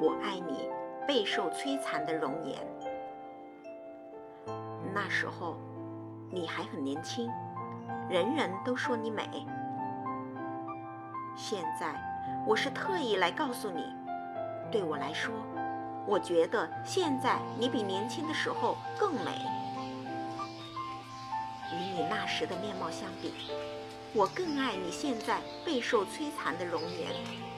我爱你备受摧残的容颜。那时候你还很年轻人人都说你美。现在我是特意来告诉你对我来说我觉得现在你比年轻的时候更美。与你那时的面貌相比我更爱你现在备受摧残的容颜。